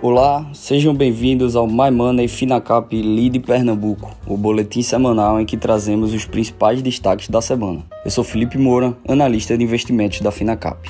Olá, sejam bem-vindos ao My Money Finacap Lead Pernambuco, o boletim semanal em que trazemos os principais destaques da semana. Eu sou Felipe Moura, analista de investimentos da Finacap.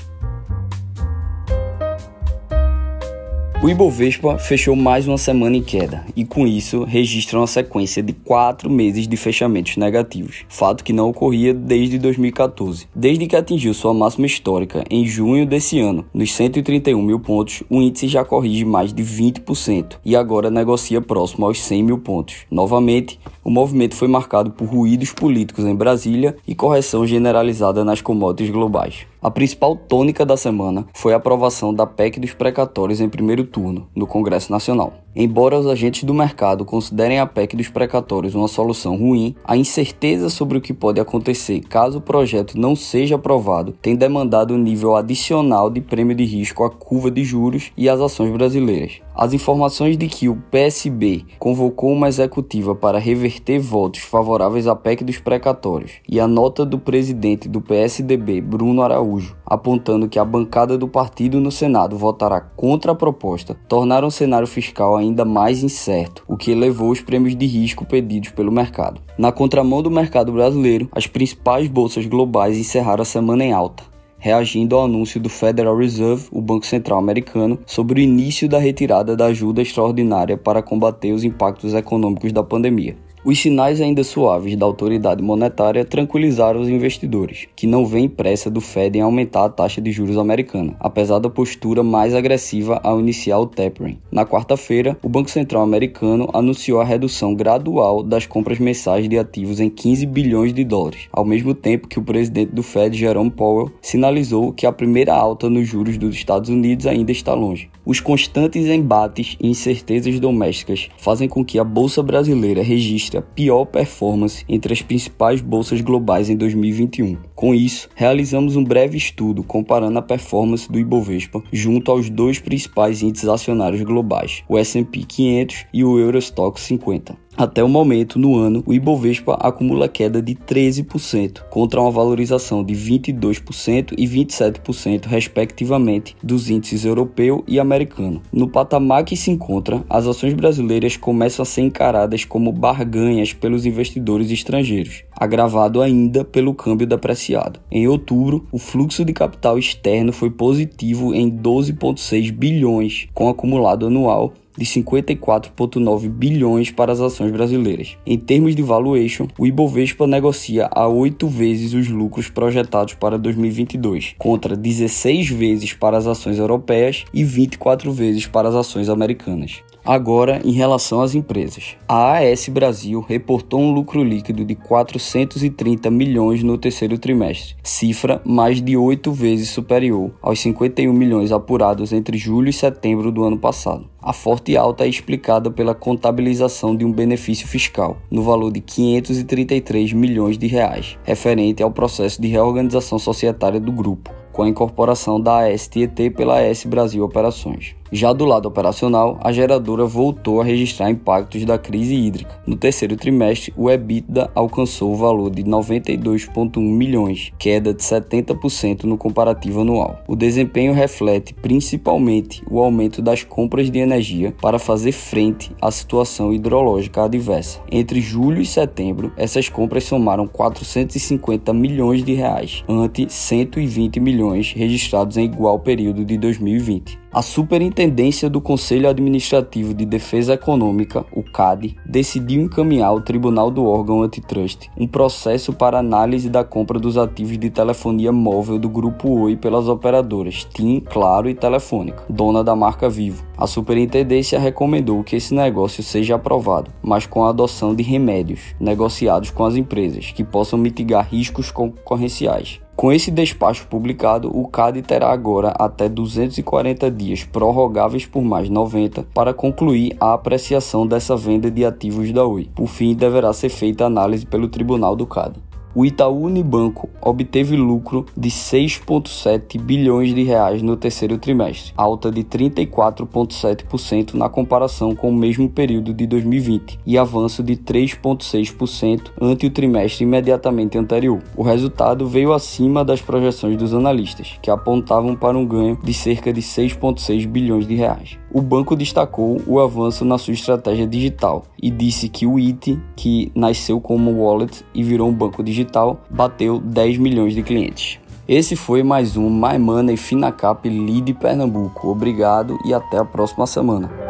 O Ibovespa fechou mais uma semana em queda e, com isso, registra uma sequência de quatro meses de fechamentos negativos, fato que não ocorria desde 2014. Desde que atingiu sua máxima histórica em junho desse ano, nos 131 mil pontos, o índice já corrige mais de 20% e agora negocia próximo aos 100 mil pontos. Novamente, o movimento foi marcado por ruídos políticos em Brasília e correção generalizada nas commodities globais. A principal tônica da semana foi a aprovação da PEC dos precatórios em primeiro turno no Congresso Nacional. Embora os agentes do mercado considerem a PEC dos precatórios uma solução ruim, a incerteza sobre o que pode acontecer caso o projeto não seja aprovado tem demandado um nível adicional de prêmio de risco à curva de juros e às ações brasileiras. As informações de que o PSB convocou uma executiva para reverter votos favoráveis à PEC dos precatórios e a nota do presidente do PSDB, Bruno Araújo, apontando que a bancada do partido no Senado votará contra a proposta, tornaram o cenário fiscal ainda mais incerto, o que elevou os prêmios de risco pedidos pelo mercado. Na contramão do mercado brasileiro, as principais bolsas globais encerraram a semana em alta reagindo ao anúncio do Federal Reserve, o Banco Central americano, sobre o início da retirada da ajuda extraordinária para combater os impactos econômicos da pandemia. Os sinais ainda suaves da autoridade monetária tranquilizaram os investidores, que não veem pressa do Fed em aumentar a taxa de juros americana, apesar da postura mais agressiva ao iniciar o tapering. Na quarta-feira, o Banco Central americano anunciou a redução gradual das compras mensais de ativos em 15 bilhões de dólares, ao mesmo tempo que o presidente do Fed, Jerome Powell, sinalizou que a primeira alta nos juros dos Estados Unidos ainda está longe. Os constantes embates e incertezas domésticas fazem com que a bolsa brasileira registre a pior performance entre as principais bolsas globais em 2021. Com isso, realizamos um breve estudo comparando a performance do Ibovespa junto aos dois principais índices acionários globais, o S&P 500 e o Eurostock 50. Até o momento, no ano, o Ibovespa acumula queda de 13%, contra uma valorização de 22% e 27%, respectivamente, dos índices europeu e americano. No patamar que se encontra, as ações brasileiras começam a ser encaradas como barganhas pelos investidores estrangeiros, agravado ainda pelo câmbio depreciado. Em outubro, o fluxo de capital externo foi positivo em 12,6 bilhões, com acumulado anual de 54,9 bilhões para as ações brasileiras. Em termos de valuation, o Ibovespa negocia a 8 vezes os lucros projetados para 2022, contra 16 vezes para as ações europeias e 24 vezes para as ações americanas. Agora, em relação às empresas. A AS Brasil reportou um lucro líquido de 430 milhões no terceiro trimestre, cifra mais de oito vezes superior aos 51 milhões apurados entre julho e setembro do ano passado. A forte alta é explicada pela contabilização de um benefício fiscal, no valor de 533 milhões de reais, referente ao processo de reorganização societária do grupo, com a incorporação da ASTET pela AS Brasil Operações. Já do lado operacional, a geradora voltou a registrar impactos da crise hídrica. No terceiro trimestre, o EBITDA alcançou o valor de 92,1 milhões, queda de 70% no comparativo anual. O desempenho reflete principalmente o aumento das compras de energia para fazer frente à situação hidrológica adversa. Entre julho e setembro, essas compras somaram 450 milhões de reais, ante 120 milhões registrados em igual período de 2020. A Superintendência do Conselho Administrativo de Defesa Econômica, o CAD, decidiu encaminhar ao Tribunal do órgão antitrust um processo para análise da compra dos ativos de telefonia móvel do Grupo Oi pelas operadoras TIM, Claro e Telefônica, dona da marca Vivo. A Superintendência recomendou que esse negócio seja aprovado, mas com a adoção de remédios negociados com as empresas que possam mitigar riscos concorrenciais. Com esse despacho publicado, o CAD terá agora até 240 dias prorrogáveis por mais 90 para concluir a apreciação dessa venda de ativos da Oi. Por fim, deverá ser feita análise pelo Tribunal do CAD o Itaú Unibanco obteve lucro de 6,7 bilhões de reais no terceiro trimestre, alta de 34,7% na comparação com o mesmo período de 2020 e avanço de 3,6% ante o trimestre imediatamente anterior. O resultado veio acima das projeções dos analistas, que apontavam para um ganho de cerca de 6,6 bilhões de reais. O banco destacou o avanço na sua estratégia digital e disse que o IT, que nasceu como wallet e virou um banco digital, bateu 10 milhões de clientes. Esse foi mais um My Money Finacap Lead Pernambuco. Obrigado e até a próxima semana.